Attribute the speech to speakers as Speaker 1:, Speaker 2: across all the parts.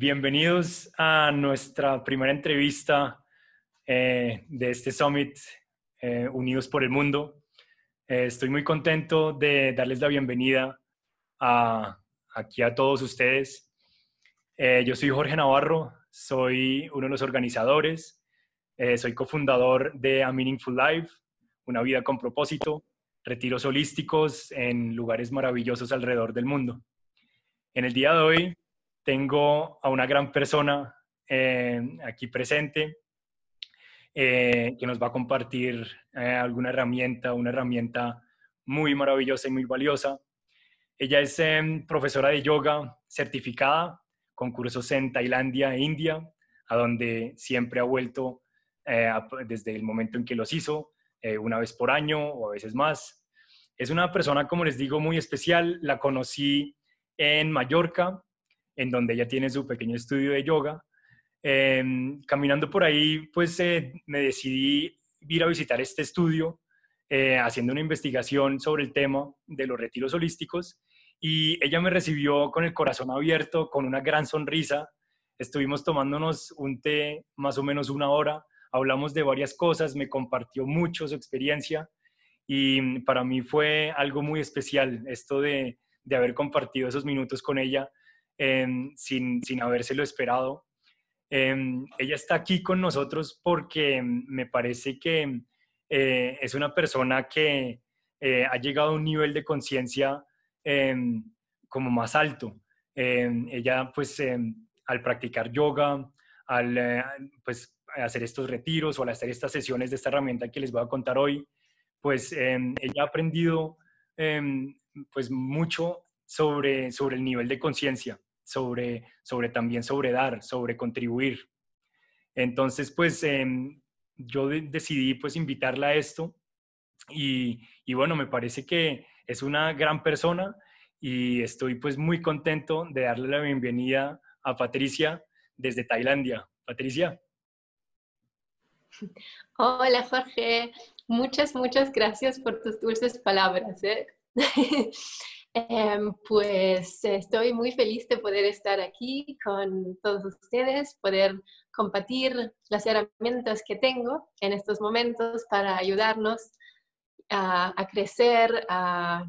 Speaker 1: Bienvenidos a nuestra primera entrevista eh, de este Summit eh, Unidos por el Mundo. Eh, estoy muy contento de darles la bienvenida aquí a todos ustedes. yo soy Jorge Navarro, soy uno de los organizadores, soy cofundador de A Meaningful Life, una vida con propósito, retiros holísticos en lugares maravillosos alrededor del mundo. En el día de hoy tengo a una gran persona eh, aquí presente eh, que nos va a compartir eh, alguna herramienta, una herramienta muy maravillosa y muy valiosa. Ella es em, profesora de yoga certificada con cursos en Tailandia e India, a donde siempre ha vuelto desde el momento en que los hizo, una vez por año o a veces más. Es una persona, como les digo, muy especial. La conocí en Mallorca en donde ella tiene su pequeño estudio de yoga. Em, caminando por ahí, pues eh, me decidí ir a visitar este estudio, eh, haciendo una investigación sobre el tema de los retiros holísticos y ella me recibió con el corazón abierto, con una gran sonrisa. Estuvimos tomándonos un té más o menos una hora, hablamos de varias cosas, me compartió mucho su experiencia y para mí fue algo muy especial esto de, de haber compartido esos minutos con ella Em, sin, sin habérselo esperado. Em, ella está aquí con nosotros porque me parece que eh, es una persona que eh, ha llegado a un nivel de conciencia em, como más alto. ella pues al practicar yoga, al eh, pues hacer estos retiros o al hacer estas sesiones de esta herramienta que les voy a contar hoy, pues ella ha aprendido pues mucho sobre, sobre el nivel de conciencia sobre, sobre también sobre dar, sobre contribuir. Entonces, pues em, yo decidí pues invitarla a esto y, y, bueno, me parece que es una gran persona y estoy pues muy contento de darle la bienvenida a Patricia desde Tailandia. Patricia.
Speaker 2: Hola Jorge, muchas, muchas gracias por tus dulces palabras. ¿eh? Em, pues estoy muy feliz de poder estar aquí con todos ustedes, poder compartir las herramientas que tengo en estos momentos para ayudarnos a, crecer, a,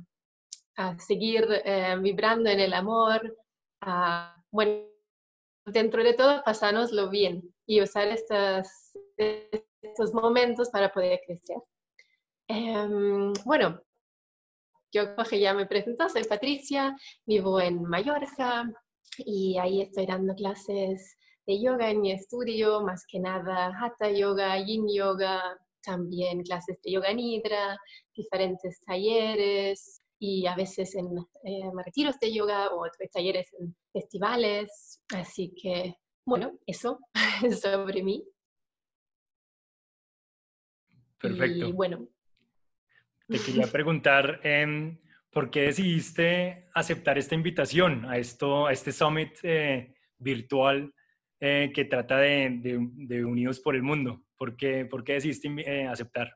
Speaker 2: seguir eh, vibrando en el amor, bueno, dentro de todo, pasárnoslo bien y usar estos, estos momentos para poder crecer. Em, bueno, yo ya me presento, soy Patricia, vivo en Mallorca y ahí estoy dando clases de yoga en mi estudio, más que nada Hatha Yoga, Yin Yoga, también clases de Yoga Nidra, diferentes talleres y a veces en eh, retiros de yoga o talleres en festivales. Así que, bueno, eso es sobre mí.
Speaker 1: Perfecto.
Speaker 2: Y bueno,
Speaker 1: te quería preguntar, em, ¿por qué decidiste aceptar esta invitación a, esto, a este summit eh, virtual eh, que trata de, Unidos por el Mundo? ¿Por qué, por qué decidiste eh, aceptar?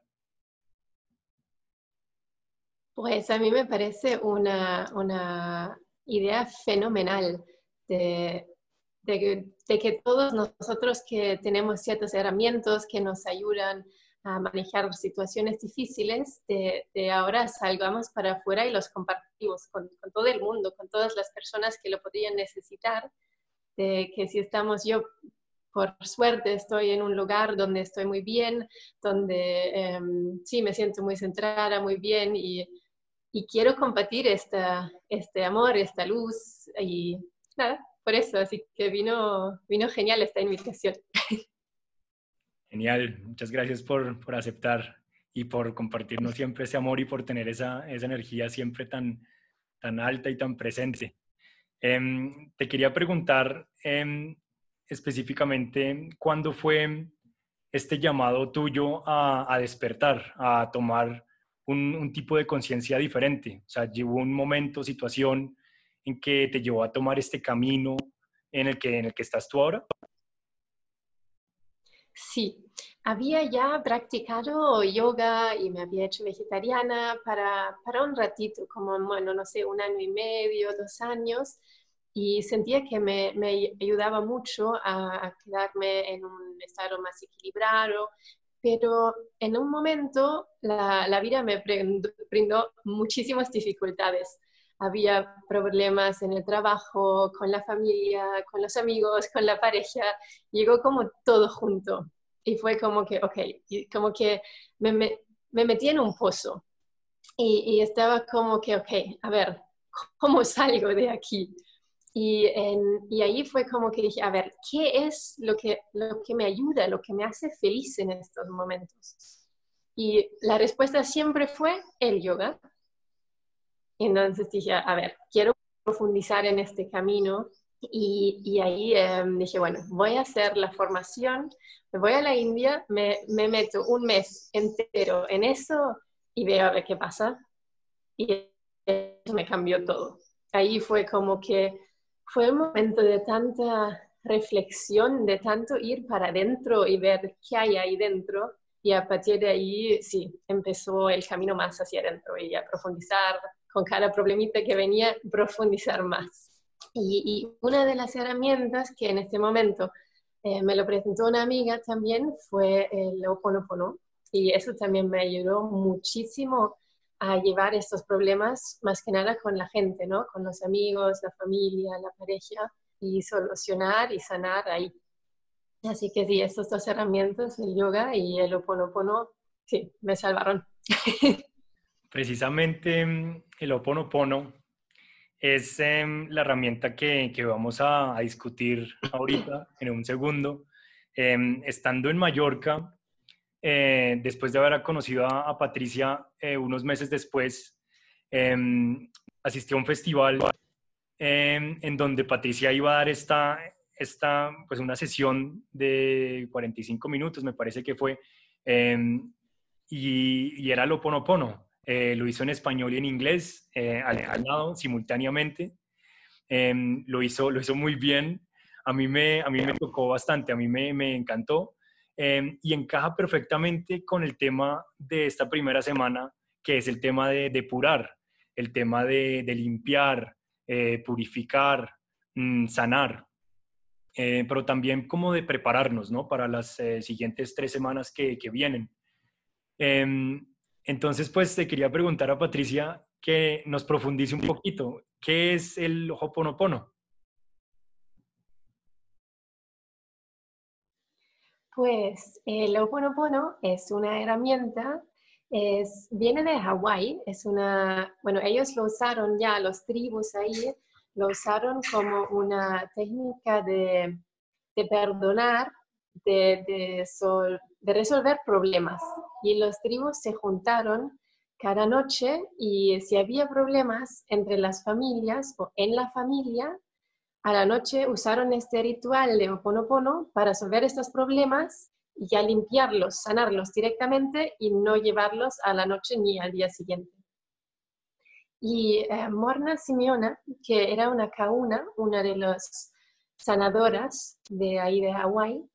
Speaker 2: Pues a mí me parece una, una idea fenomenal de, de, que todos nosotros que tenemos ciertas herramientas que nos ayudan a manejar situaciones difíciles, de, ahora salgamos para afuera y los compartimos con, todo el mundo, con todas las personas que lo podrían necesitar, de que si estamos yo, por suerte, estoy en un lugar donde estoy muy bien, donde em, sí me siento muy centrada, muy bien y, y quiero compartir esta, este amor, esta luz y nada, por eso, así que vino, vino genial esta invitación.
Speaker 1: Genial, muchas gracias por, por, aceptar y por compartirnos siempre ese amor y por tener esa, esa energía siempre tan, tan alta y tan presente. Em, te quería preguntar em, específicamente cuándo fue este llamado tuyo a, a despertar, a tomar un, un tipo de conciencia diferente. O sea, llevó un momento, situación en que te llevó a tomar este camino en el que, en el que estás tú ahora.
Speaker 2: Sí, había ya practicado yoga y me había hecho vegetariana para, para un ratito, como, bueno, no sé, un año y medio, dos años, y sentía que me, me ayudaba mucho a, quedarme en un estado más equilibrado, pero en un momento la, la vida me brindó muchísimas dificultades. Había problemas en el trabajo, con la familia, con los amigos, con la pareja. Llegó como todo junto. Y fue como que, ok, como que me, me, me metí en un pozo. Y, y, estaba como que, ok, a ver, ¿cómo salgo de aquí? Y, y, ahí fue como que dije, a ver, ¿qué es lo que, lo que me ayuda, lo que me hace feliz en estos momentos? Y la respuesta siempre fue el yoga. Entonces dije, a ver, quiero profundizar en este camino. Y, y ahí em, dije, bueno, voy a hacer la formación, me voy a la India, me, me meto un mes entero en eso y veo a ver qué pasa. Y eso me cambió todo. Ahí fue como que fue un momento de tanta reflexión, de tanto ir para adentro y ver qué hay ahí dentro. Y a partir de ahí, sí, empezó el camino más hacia adentro y a profundizar con cada problemita que venía, profundizar más. Y, una de las herramientas que en este momento eh, me lo presentó una amiga también fue el Oponopono. Y eso también me ayudó muchísimo a llevar estos problemas más que nada con la gente, ¿no? Con los amigos, la familia, la pareja y solucionar y sanar ahí. Así que sí, estas dos herramientas, el yoga y el oponopono, sí, me salvaron.
Speaker 1: Precisamente mm, el oponopono es em, la herramienta que, que vamos a, a, discutir ahorita, en un segundo. Em, estando en Mallorca, eh, después de haber conocido a, Patricia eh, unos meses después, em, asistió a un festival en donde Patricia iba a dar esta, esta, pues una sesión de 45 minutos, me parece que fue, y, y, era lo ponopono. Eh, lo hizo en español y en inglés, al, lado, simultáneamente. lo, hizo, lo hizo muy bien. A mí me, a mí me tocó bastante, a mí me, me encantó. Em, y encaja perfectamente con el tema de esta primera semana, que es el tema de depurar, el tema de, limpiar, eh, purificar, mm, sanar, eh, pero también como de prepararnos ¿no? para las eh, siguientes tres semanas que, que vienen. Entonces, pues te quería preguntar a Patricia que nos profundice un poquito, ¿qué es el Hoponopono?
Speaker 2: Pues el Oponopono es una herramienta, es, viene de Hawái, es una, bueno, ellos lo usaron ya, los tribus ahí, lo usaron como una técnica de, de perdonar, de, de, de resolver problemas. Y los tribus se juntaron cada noche y si había problemas entre las familias o en la familia, a la noche usaron este ritual de Oponopono para resolver estos problemas y ya limpiarlos, sanarlos directamente y no llevarlos a la noche ni al día siguiente. Y eh, Morna Simeona, que era una kauna, una de las sanadoras de ahí de Hawái,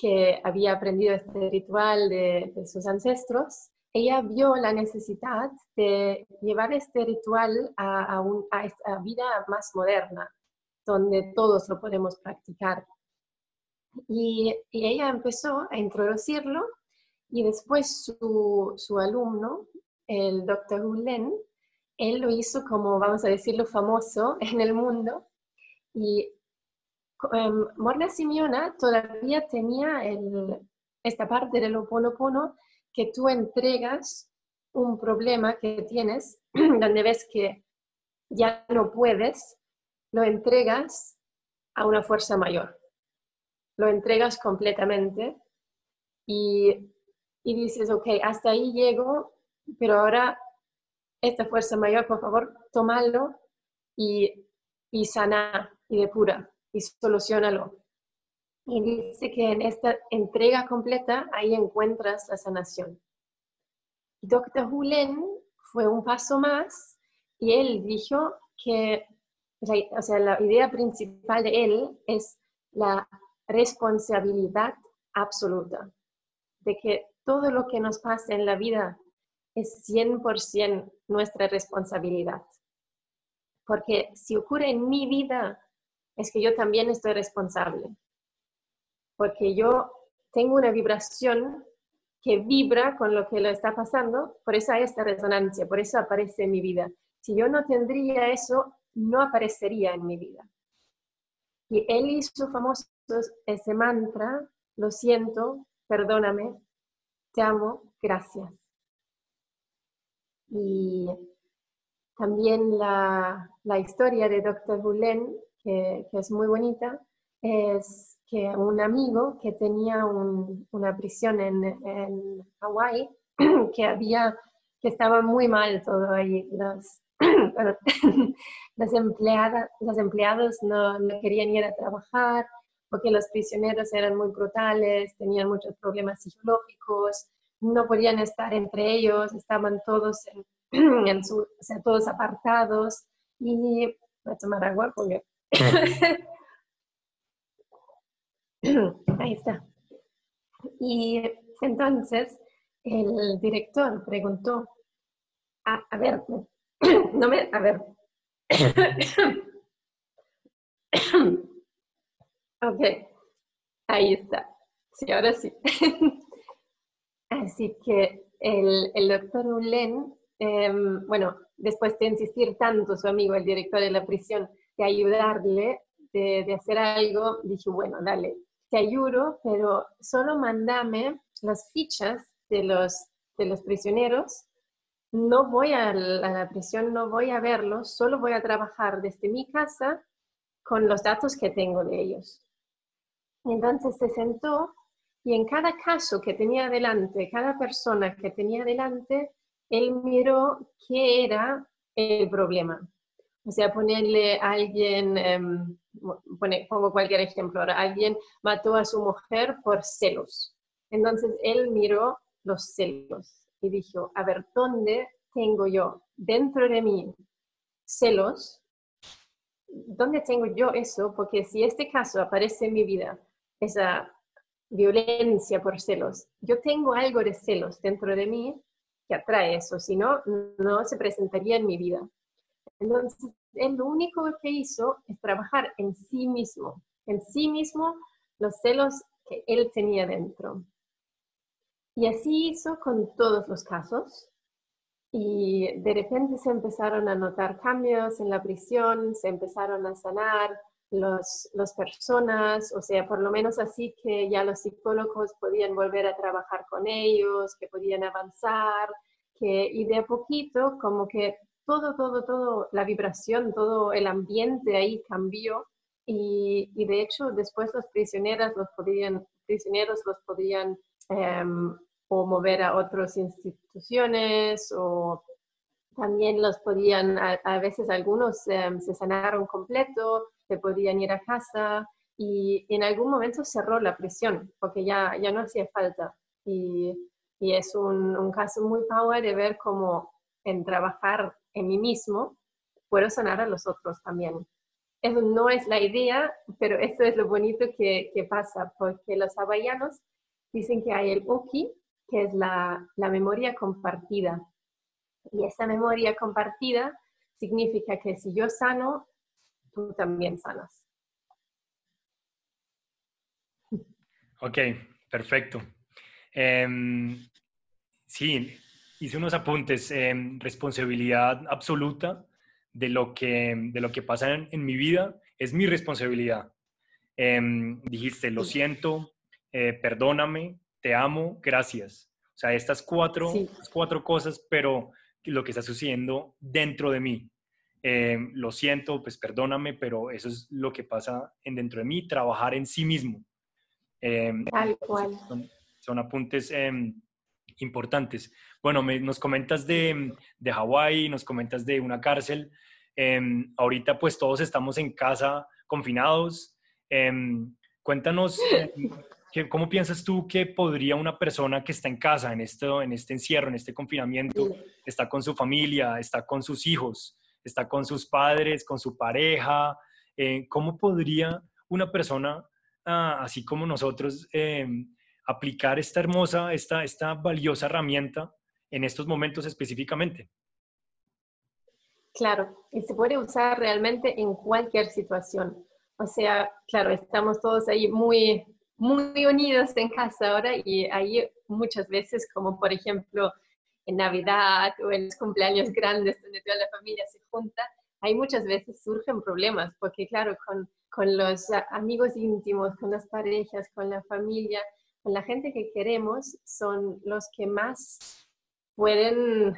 Speaker 2: que había aprendido este ritual de, sus ancestros, ella vio la necesidad de llevar este ritual a, a, a vida más moderna, donde todos lo podemos practicar. Y, ella empezó a introducirlo y después su, su alumno, el doctor Hulen, él lo hizo como, vamos a decirlo, famoso en el mundo. Y um, Morna Simeona todavía tenía el, esta parte del Oponopono que tú entregas un problema que tienes, donde ves que ya no puedes, lo entregas a una fuerza mayor. Lo entregas completamente y, dices, ok, hasta ahí llego, pero ahora esta fuerza mayor, por favor, tómalo y, y sana y depura y solucionalo. Y dice que en esta entrega completa ahí encuentras la sanación. Dr. Hulen fue un paso más y él dijo que o sea, la idea principal de él es la responsabilidad absoluta, de que todo lo que nos pasa en la vida es 100% nuestra responsabilidad. Porque si ocurre en mi vida es que yo también estoy responsable, porque yo tengo una vibración que vibra con lo que le está pasando, por eso hay esta resonancia, por eso aparece en mi vida. Si yo no tendría eso, no aparecería en mi vida. Y él hizo famoso ese mantra, lo siento, perdóname, te amo, gracias. Y también la, historia de Dr. Gulen, que, es muy bonita, es que un amigo que tenía una prisión en, en Hawái, que había, que estaba muy mal todo ahí, los, las, empleadas, los empleados no, no, querían ir a trabajar porque los prisioneros eran muy brutales, tenían muchos problemas psicológicos, no podían estar entre ellos, estaban todos, en, su, o sea, todos apartados. Y voy tomar agua porque... Ahí está. Y entonces el director preguntó, a, a ver, no me, a ver. ok, ahí está. Sí, ahora sí. Así que el, el doctor Ulen, em, bueno, después de insistir tanto su amigo, el director de la prisión, de ayudarle, de, hacer algo, dije, bueno, dale, te ayudo, pero solo mándame las fichas de los, de los prisioneros no voy a la, prisión, no voy a verlos, solo voy a trabajar desde mi casa con los datos que tengo de ellos. Entonces se sentó y en cada caso que tenía delante, cada persona que tenía delante, él miró qué era el problema. O sea, ponerle a alguien, em, pongo cualquier ejemplo, ahora, alguien mató a su mujer por celos. Entonces él miró los celos y dijo, a ver, ¿dónde tengo yo dentro de mí celos? ¿Dónde tengo yo eso? Porque si este caso aparece en mi vida, esa violencia por celos, yo tengo algo de celos dentro de mí que atrae eso, si no, no se presentaría en mi vida. Entonces, él lo único que hizo es trabajar en sí mismo, en sí mismo los celos que él tenía dentro. Y así hizo con todos los casos. Y de repente se empezaron a notar cambios en la prisión, se empezaron a sanar las personas, o sea, por lo menos así que ya los psicólogos podían volver a trabajar con ellos, que podían avanzar, que, y de a poquito como que todo, todo, todo, la vibración, todo el ambiente ahí cambió y, y de hecho después los prisioneros los podían, prisioneros los podían Em, o mover a otras instituciones o también los podían, a, veces algunos em, se sanaron completo, se podían ir a casa y en algún momento cerró la prisión porque ya, ya no hacía falta. Y, y es un, un, caso muy power de ver cómo en trabajar en mí mismo puedo sanar a los otros también. Eso no es la idea, pero eso es lo bonito que, que pasa, porque los hawaianos dicen que hay el Oki, que es la, memoria compartida. Y esa memoria compartida significa que si yo sano, tú también sanas.
Speaker 1: Ok, perfecto. Em, sí, hice unos apuntes. en responsabilidad absoluta de lo que, de lo que pasa en, mi vida es mi responsabilidad. Em, dijiste, lo siento, eh, perdóname, te amo, gracias. O sea, estas cuatro, cuatro cosas, pero lo que está sucediendo dentro de mí. Eh, lo siento, pues perdóname, pero eso es lo que pasa en dentro de mí, trabajar en sí mismo.
Speaker 2: Eh, Tal cual.
Speaker 1: Son, apuntes importantes. Bueno, nos comentas de, de Hawái, nos comentas de una cárcel. ahorita pues todos estamos en casa confinados. cuéntanos ¿Cómo piensas tú que podría una persona que está en casa, en, esto, en este encierro, en este confinamiento, está con su familia, está con sus hijos, está con sus padres, con su pareja, eh, cómo podría una persona, ah, así como nosotros, eh, aplicar esta hermosa, esta, esta valiosa herramienta en estos momentos específicamente?
Speaker 2: Claro, y se puede usar realmente en cualquier situación O sea, claro, estamos todos ahí muy, muy unidos en casa ahora y hay muchas veces, como por ejemplo en Navidad o en los cumpleaños grandes donde toda la familia se junta, hay muchas veces surgen problemas, porque claro, con, con los amigos íntimos, con las parejas, con la familia, con la gente que queremos, son los que más pueden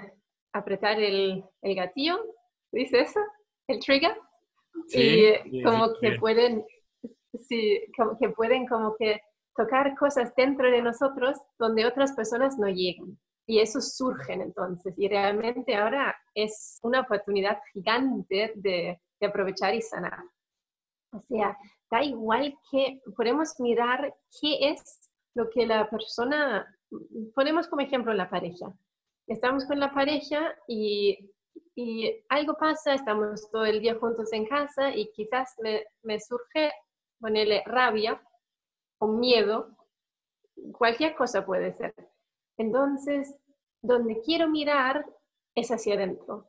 Speaker 2: apretar el, el gatillo, ¿dice eso? ¿El trigger? y como que pueden, sí, como que pueden como que tocar cosas dentro de nosotros donde otras personas no llegan. Y eso surgen entonces. Y realmente ahora es una oportunidad gigante de, de aprovechar y sanar. O sea, da igual que podemos mirar qué es lo que la persona, ponemos como ejemplo la pareja. Estamos con la pareja y, y algo pasa, estamos todo el día juntos en casa y quizás me, me surge ponerle rabia o miedo, cualquier cosa puede ser. Entonces, donde quiero mirar es hacia adentro.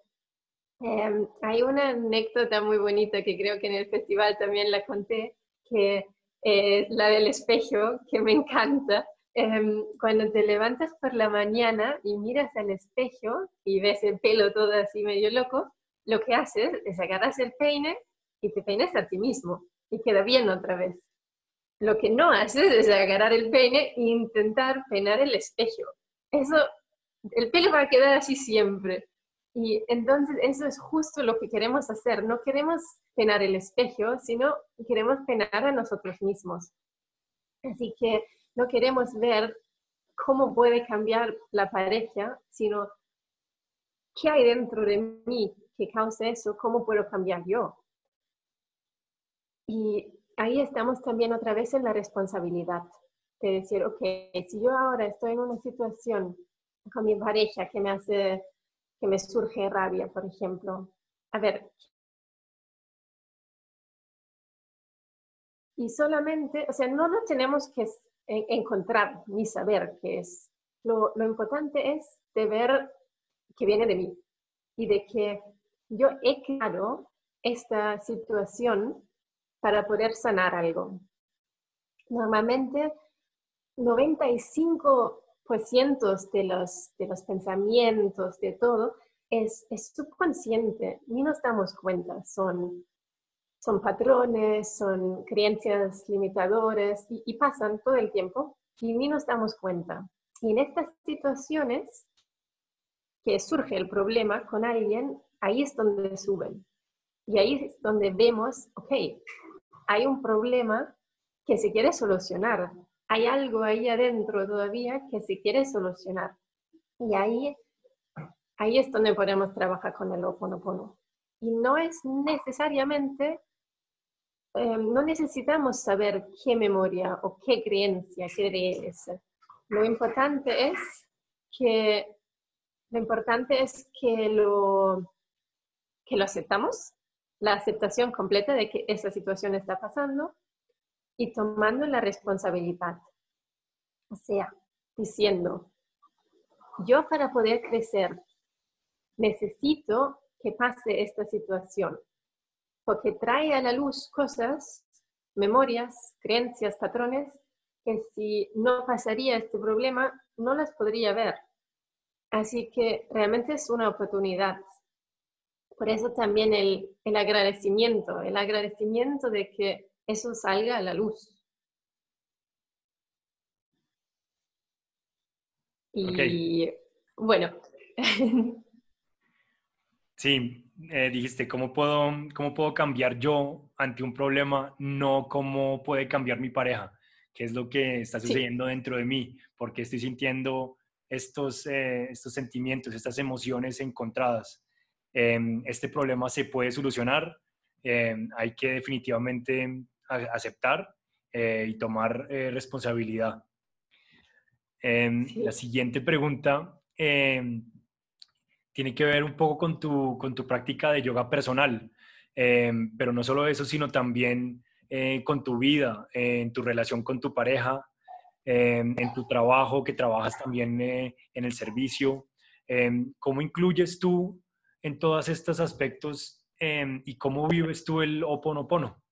Speaker 2: Em, hay una anécdota muy bonita que creo que en el festival también la conté, que es la del espejo, que me encanta. Em, cuando te levantas por la mañana y miras al espejo y ves el pelo todo así medio loco, lo que haces es agarras el peine y te peinas a ti mismo y queda bien otra vez. Lo que no haces es agarrar el peine e intentar peinar el espejo. Eso, el pelo va a quedar así siempre. Y entonces eso es justo lo que queremos hacer. No queremos penar el espejo, sino queremos penar a nosotros mismos. Así que no queremos ver cómo puede cambiar la pareja, sino qué hay dentro de mí que causa eso, cómo puedo cambiar yo. Y ahí estamos también otra vez en la responsabilidad de decir, ok, si yo ahora estoy en una situación con mi pareja que me hace que me surge rabia, por ejemplo. A ver. Y solamente, o sea, no lo tenemos que encontrar ni saber qué es. Lo, lo importante es de ver que viene de mí y de que yo he creado esta situación para poder sanar algo. Normalmente, 95 pues cientos de los, de los pensamientos, de todo, es, es subconsciente, ni nos damos cuenta, son, son patrones, son creencias limitadoras y, y pasan todo el tiempo y ni nos damos cuenta. Y en estas situaciones que surge el problema con alguien, ahí es donde suben. Y ahí es donde vemos, ok, hay un problema que se quiere solucionar, hay algo ahí adentro todavía que se quiere solucionar. Y ahí, ahí es donde podemos trabajar con el Oponopono. Y no es necesariamente, eh, no necesitamos saber qué memoria o qué creencia crees. Lo importante es que, lo importante es que lo, que lo aceptamos, la aceptación completa de que esa situación está pasando y tomando la responsabilidad. O sea, diciendo, yo para poder crecer necesito que pase esta situación, porque trae a la luz cosas, memorias, creencias, patrones, que si no pasaría este problema, no las podría ver. Así que realmente es una oportunidad. Por eso también el, el agradecimiento, el agradecimiento de que eso salga a la luz. Y bueno.
Speaker 1: Sí, eh, dijiste, ¿cómo puedo, ¿cómo puedo cambiar yo ante un problema? No cómo puede cambiar mi pareja, qué es lo que está sucediendo dentro de mí, porque estoy sintiendo estos, eh, estos sentimientos, estas emociones encontradas. Em, este problema se puede solucionar, em, hay que definitivamente aceptar eh, y tomar eh, responsabilidad. Em, la siguiente pregunta em, tiene que ver un poco con tu, con tu práctica de yoga personal, em, pero no solo eso, sino también eh, con tu vida, en tu relación con tu pareja, en tu trabajo, que trabajas también en el servicio. ¿Cómo incluyes tú en todos estos aspectos y cómo vives tú el oponopono?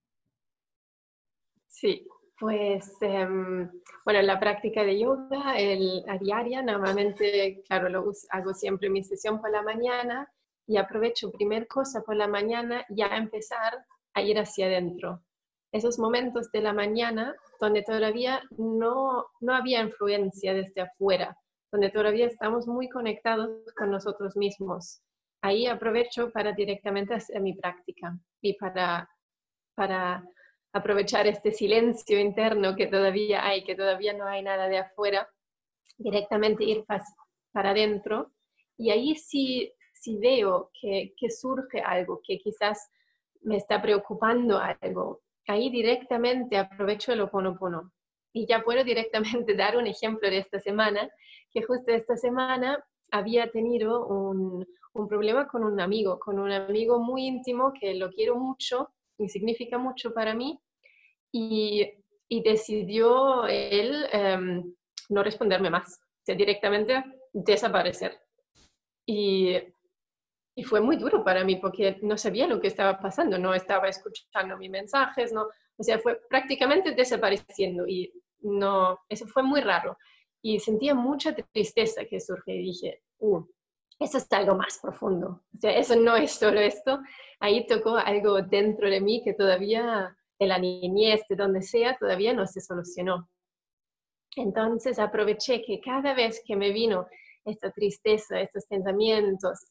Speaker 2: Sí, pues em, bueno, la práctica de yoga el, a diaria, normalmente, claro, lo hago siempre mi sesión por la mañana y aprovecho primer cosa por la mañana ya empezar a ir hacia adentro. Esos momentos de la mañana donde todavía no, no había influencia desde afuera, donde todavía estamos muy conectados con nosotros mismos. Ahí aprovecho para directamente hacer mi práctica y para, para aprovechar este silencio interno que todavía hay, que todavía no hay nada de afuera, directamente ir para adentro. Y ahí sí, sí veo que, surge algo, que quizás me está preocupando algo, ahí directamente aprovecho el oponopono. Y ya puedo directamente dar un ejemplo de esta semana, que justo esta semana había tenido un, un problema con un amigo, con un amigo muy íntimo que lo quiero mucho significa mucho para mí, y, y decidió él em, no responderme más, sea, directamente desaparecer. Y, y, fue muy duro para mí porque no sabía lo que estaba pasando, no estaba escuchando mis mensajes, no, o sea, fue prácticamente desapareciendo y no, eso fue muy raro. Y sentía mucha tristeza que surge y dije, uh, eso es algo más profundo. O sea, eso no es solo esto. Ahí tocó algo dentro de mí que todavía, de la niñez, de donde sea, todavía no se solucionó. Entonces aproveché que cada vez que me vino esta tristeza, estos pensamientos,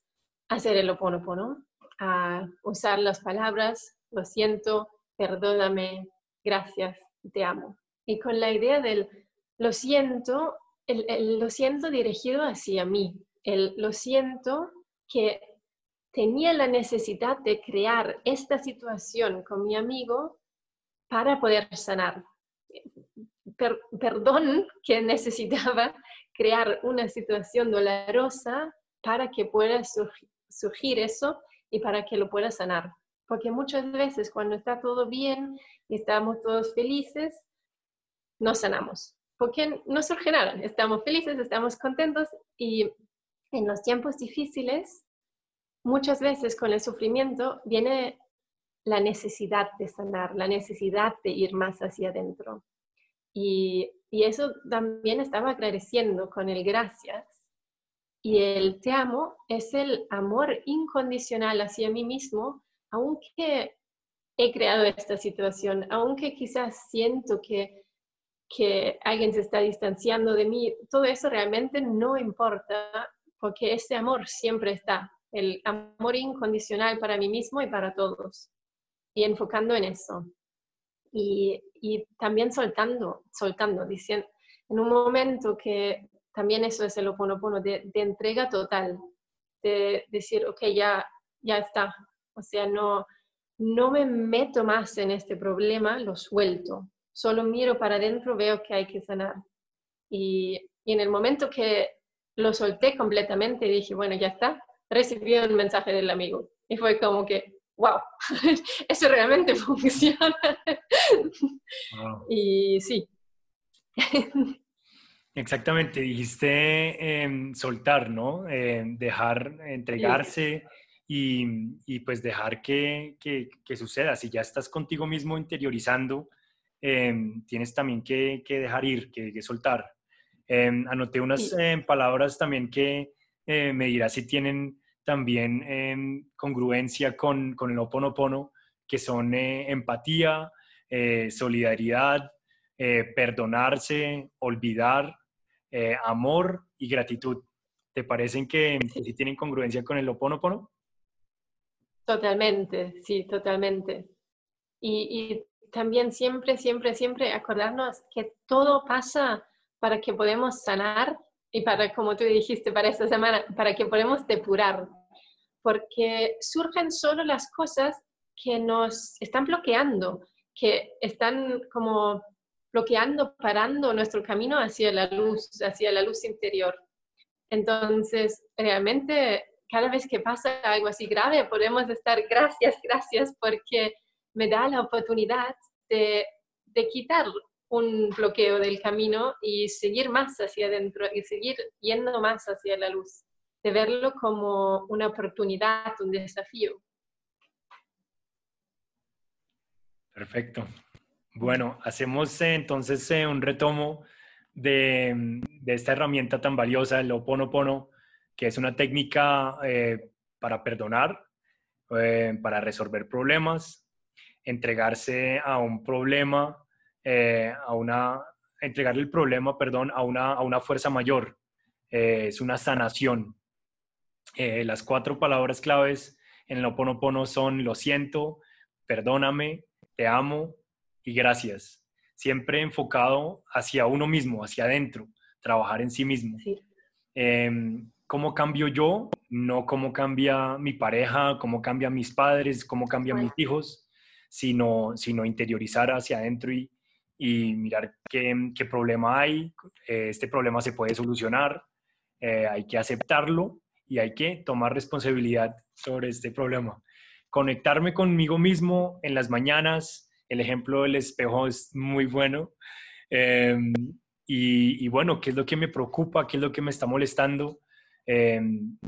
Speaker 2: hacer el oponopono, a usar las palabras, lo siento, perdóname, gracias, te amo. Y con la idea del lo siento, el, lo siento dirigido hacia mí, el lo siento que tenía la necesidad de crear esta situación con mi amigo para poder sanar. perdón que necesitaba crear una situación dolorosa para que pueda surgir eso y para que lo pueda sanar. Porque muchas veces cuando está todo bien y estamos todos felices, no sanamos. Porque no surge nada. Estamos felices, estamos contentos y en los tiempos difíciles, muchas veces con el sufrimiento viene la necesidad de sanar, la necesidad de ir más hacia adentro. Y, y eso también estaba agradeciendo con el gracias. Y el te amo es el amor incondicional hacia mí mismo, aunque he creado esta situación, aunque quizás siento que, que alguien se está distanciando de mí, todo eso realmente no importa porque ese amor siempre está, el amor incondicional para mí mismo y para todos, y enfocando en eso. Y, y también soltando, soltando, diciendo, en un momento que también eso es el oponopono, de, de entrega total, de decir, ok, ya, ya está, o sea, no, no me meto más en este problema, lo suelto, solo miro para adentro, veo que hay que sanar. Y, y en el momento que lo solté completamente y dije, bueno, ya está, recibí un mensaje del amigo. Y fue como que, wow, eso realmente funciona. Y sí.
Speaker 1: Exactamente, dijiste em, soltar, ¿no? Em, dejar, entregarse y, y, pues dejar que, que, que, suceda. Si ya estás contigo mismo interiorizando, em, tienes también que, que dejar ir, que, soltar. Em, anoté unas em, palabras también que eh, me dirá si tienen también em, congruencia con, con el oponopono, que son eh, empatía, eh, solidaridad, perdonarse, olvidar, amor y gratitud. ¿Te parecen que sí. tienen congruencia con el oponopono?
Speaker 2: Totalmente, sí, totalmente. Y, y, también siempre, siempre, siempre acordarnos que todo pasa para que podamos sanar y para, como tú dijiste, para esta semana, para que podamos depurar. Porque surgen solo las cosas que nos están bloqueando, que están como bloqueando, parando nuestro camino hacia la luz, hacia la luz interior. Entonces, realmente, cada vez que pasa algo así grave, podemos estar gracias, gracias, porque me da la oportunidad de, de quitar un bloqueo del camino y seguir más hacia adentro y seguir yendo más hacia la luz, de verlo como una oportunidad, un desafío.
Speaker 1: Perfecto. Bueno, hacemos eh, entonces eh, un retomo de, esta herramienta tan valiosa, el Oponopono, que es una técnica eh, para perdonar, para resolver problemas, entregarse a un problema, a una, entregarle el problema, perdón, a una, a una fuerza mayor. es una sanación. las cuatro palabras claves en el Oponopono son lo siento, perdóname, te amo y gracias. Siempre enfocado hacia uno mismo, hacia adentro, trabajar en sí mismo. Em, ¿Cómo cambio yo? No cómo cambia mi pareja, cómo cambian mis padres, cómo cambian mis hijos, sino, sino interiorizar hacia adentro y, y mirar qué, qué, problema hay. este problema se puede solucionar, eh, hay que aceptarlo y hay que tomar responsabilidad sobre este problema. Conectarme conmigo mismo en las mañanas, el ejemplo del espejo es muy bueno. Em, y, bueno, ¿qué es lo que me preocupa? ¿Qué es lo que me está molestando?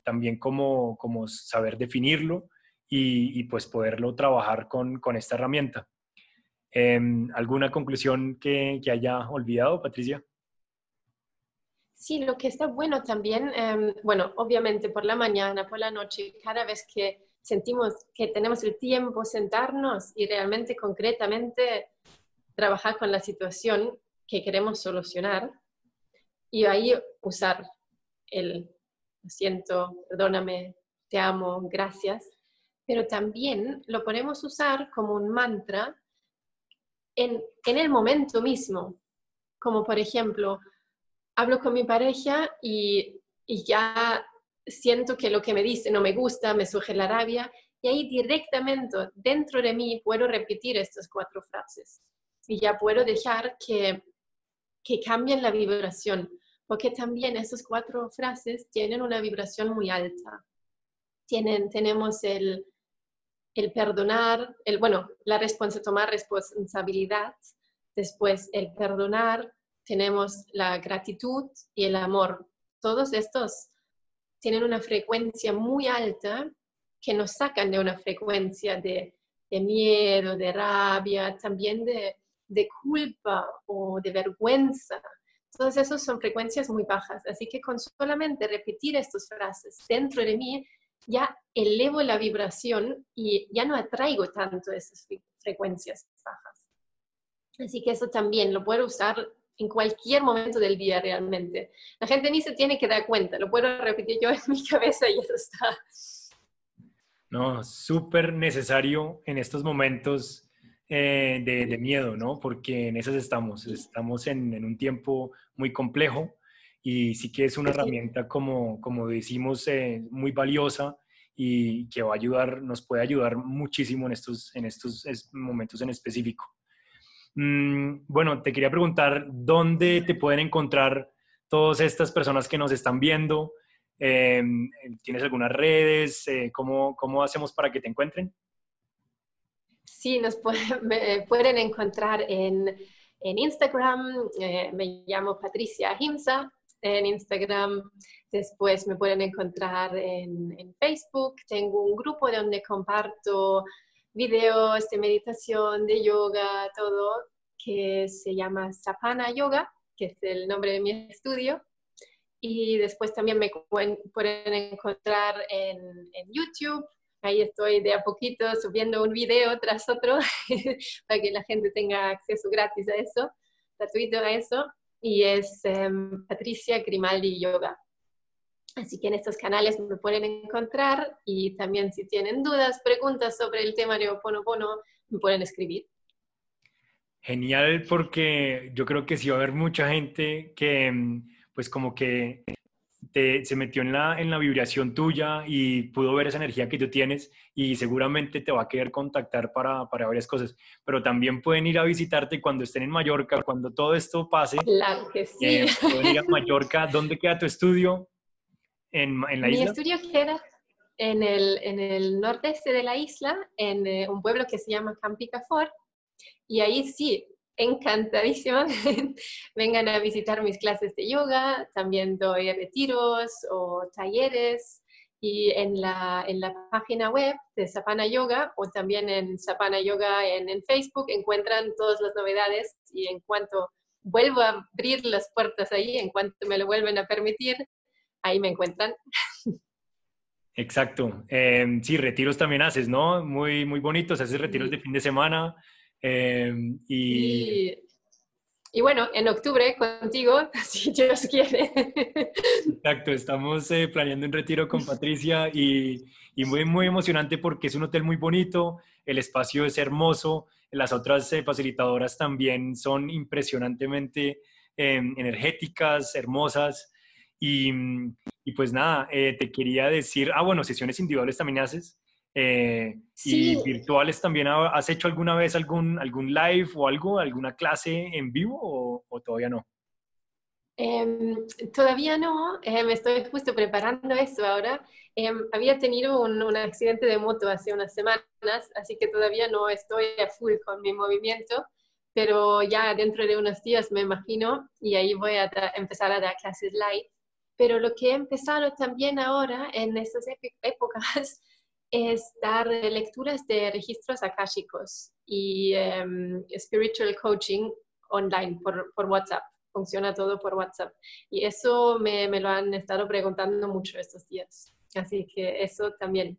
Speaker 1: También como, como saber definirlo y, pues poderlo trabajar con, con esta herramienta. Em, ¿Alguna conclusión que, que, haya olvidado, Patricia?
Speaker 2: Sí, lo que está bueno también, bueno, obviamente por la mañana, por la noche, cada vez que sentimos que tenemos el tiempo sentarnos y realmente concretamente trabajar con la situación que queremos solucionar y ahí usar el lo siento, perdóname, te amo, gracias, pero también lo podemos usar como un mantra en, en el momento mismo, como por ejemplo, hablo con mi pareja y, y ya siento que lo que me dice no me gusta, me surge la rabia, y ahí directamente dentro de mí puedo repetir estas cuatro frases. Y ya puedo dejar que, que cambien la vibración, porque también esas cuatro frases tienen una vibración muy alta. Tienen, tenemos el, el perdonar, el, bueno, la responsabilidad, tomar responsabilidad, después el perdonar, tenemos la gratitud y el amor. Todos estos tienen una frecuencia muy alta que nos sacan de una frecuencia de, miedo, de rabia, también de, culpa o de vergüenza. Todas esas son frecuencias muy bajas. Así que con solamente repetir estas frases dentro de mí, ya elevo la vibración y ya no atraigo tanto esas frecuencias bajas. Así que eso también lo puedo usar en cualquier momento del día realmente. La gente ni se tiene que dar cuenta, lo puedo repetir yo en mi cabeza y eso está.
Speaker 1: No, súper necesario en estos momentos eh, de, miedo, ¿no? Porque en esos estamos, estamos en, un tiempo muy complejo y sí que es una herramienta, como, como decimos, eh, muy valiosa y que va a ayudar, nos puede ayudar muchísimo en estos, en estos momentos en específico. Mm, bueno, te quería preguntar, ¿dónde te pueden encontrar todas estas personas que nos están viendo? Em, ¿Tienes algunas redes? Eh, ¿cómo, ¿cómo, hacemos para que te encuentren?
Speaker 2: Sí, nos pueden encontrar en, en Instagram. Eh, me llamo Patricia Himsa en Instagram. Después me pueden encontrar en, en Facebook. Tengo un grupo donde comparto videos de meditación, de yoga, todo, que se llama Sapana Yoga, que es el nombre de mi estudio. Y después también me pueden encontrar en, YouTube. Ahí estoy de a poquito subiendo un video tras otro para que la gente tenga acceso gratis a eso, gratuito a eso. Y es em, Patricia Grimaldi Yoga. Así que en estos canales me pueden encontrar y también si tienen dudas, preguntas sobre el tema de Oponopono, me pueden escribir.
Speaker 1: Genial, porque yo creo que sí va a haber mucha gente que mm, pues como que se metió en la, en la vibración tuya y pudo ver esa energía que tú tienes y seguramente te va a querer contactar para, para varias cosas. Pero también pueden ir a visitarte cuando estén en Mallorca, cuando todo esto pase.
Speaker 2: Claro que sí.
Speaker 1: Eh, pueden ir a Mallorca. ¿Dónde queda tu estudio? en, la
Speaker 2: Mi
Speaker 1: isla?
Speaker 2: Mi estudio queda en el, en el nordeste de la isla, en eh, un pueblo que se llama Campicafor. Y ahí sí, encantadísima. Vengan a visitar mis clases de yoga. También doy retiros o talleres. y en la, en la página web de Sapana Yoga o también en Sapana Yoga en, en Facebook encuentran todas las novedades y en cuanto vuelvo a abrir las puertas ahí, en cuanto me lo vuelven a permitir, ahí me encuentran.
Speaker 1: Exacto. Eh, sí, retiros también haces, ¿no? Muy, muy bonitos. Haces retiros de fin de semana. Em, y...
Speaker 2: y... bueno, en octubre contigo, si Dios quiere.
Speaker 1: Exacto, estamos eh, planeando un retiro con Patricia y, y, muy, muy emocionante porque es un hotel muy bonito, el espacio es hermoso, las otras eh, facilitadoras también son impresionantemente em, energéticas, hermosas. Y, y pues nada, eh, te quería decir, ah, bueno, sesiones individuales también haces. Eh, ¿Y virtuales también has hecho alguna vez algún, algún live o algo, alguna clase en vivo o, todavía no?
Speaker 2: Em, todavía no, eh, me estoy justo preparando eso ahora. Em, había tenido un, un, accidente de moto hace unas semanas, así que todavía no estoy a full con mi movimiento, pero ya dentro de unos días me imagino y ahí voy a empezar a dar clases live pero lo que he empezado también ahora en estas épocas es dar lecturas de registros akáshicos y um, spiritual coaching online por, por, WhatsApp. Funciona todo por WhatsApp. Y eso me, me, lo han estado preguntando mucho estos días. Así que eso también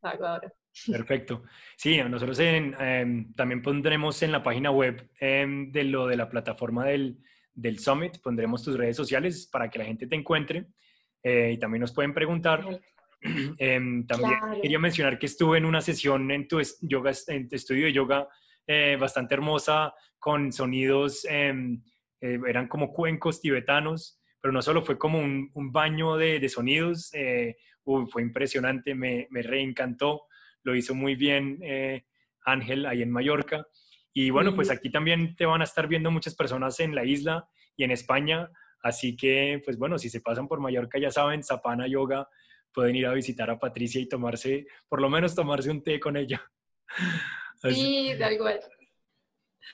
Speaker 2: hago ahora.
Speaker 1: Perfecto. Sí, nosotros em, también pondremos en la página web em, de lo de la plataforma del, del Summit. Pondremos tus redes sociales para que la gente te encuentre eh, y también nos pueden preguntar. Em, también quería mencionar que estuve en una sesión en tu, yoga, en tu estudio de yoga eh, bastante hermosa con sonidos, em, eh, eran como cuencos tibetanos, pero no solo fue como un, baño de, sonidos, fue impresionante, me, me reencantó, lo hizo muy bien Ángel ahí en Mallorca. Y bueno, pues aquí también te van a estar viendo muchas personas en la isla y en España. Así que, pues bueno, si se pasan por Mallorca, ya saben, Zapana Yoga, pueden ir a visitar a Patricia y tomarse, por lo menos tomarse un té con ella.
Speaker 2: Sí, da igual.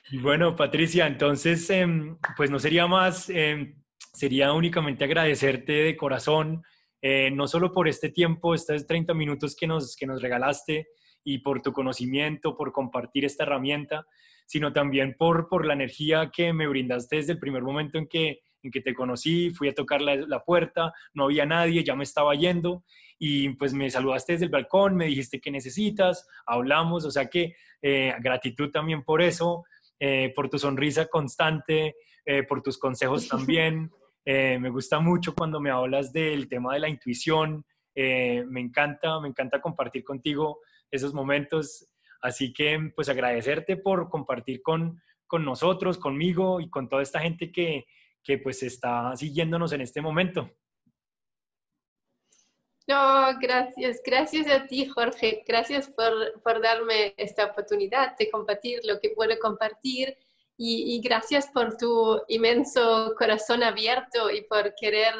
Speaker 1: Y bueno, Patricia, entonces, em, pues no sería más, em, sería únicamente agradecerte de corazón, eh, no solo por este tiempo, estos 30 minutos que nos, que nos regalaste y por tu conocimiento, por compartir esta herramienta, sino también por, por la energía que me brindaste desde el primer momento en que, en que te conocí, fui a tocar la, puerta, no había nadie, ya me estaba yendo y pues me saludaste desde el balcón, me dijiste qué necesitas, hablamos, o sea que eh, gratitud también por eso, eh, por tu sonrisa constante, eh, por tus consejos también. me gusta mucho cuando me hablas del tema de la intuición, me encanta, me encanta compartir contigo esos momentos. Así que, pues agradecerte por compartir con, con nosotros, conmigo y con toda esta gente que, que pues está siguiéndonos en este momento.
Speaker 2: No, gracias, gracias a ti, Jorge. Gracias por, por darme esta oportunidad de compartir lo que puedo compartir y, y, gracias por tu inmenso corazón abierto y por querer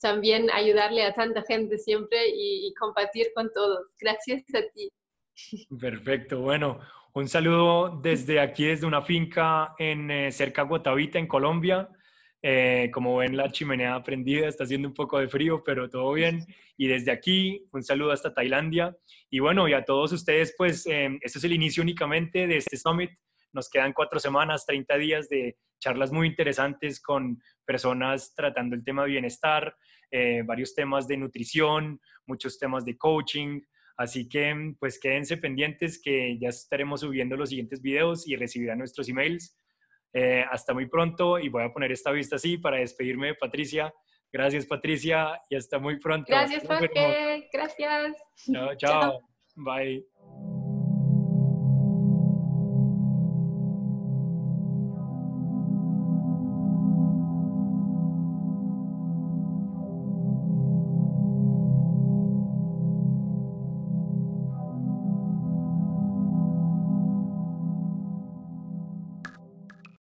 Speaker 2: también ayudarle a tanta gente siempre y, y compartir con todos. Gracias a ti.
Speaker 1: Perfecto, bueno, un saludo desde aquí, desde una finca en eh, cerca de Guatavita, en Colombia. Eh, como ven, la chimenea prendida, está haciendo un poco de frío, pero todo bien. Y desde aquí, un saludo hasta Tailandia. Y bueno, y a todos ustedes, pues, eh, este es el inicio únicamente de este summit. Nos quedan cuatro semanas, 30 días de charlas muy interesantes con personas tratando el tema de bienestar, varios temas de nutrición, muchos temas de coaching, Así que pues quédense pendientes que ya estaremos subiendo los siguientes videos y recibirán nuestros emails. Eh, hasta muy pronto y voy a poner esta vista así para despedirme de Patricia. Gracias Patricia y hasta muy pronto.
Speaker 2: Gracias Jorge, gracias.
Speaker 1: chao. chao. Bye.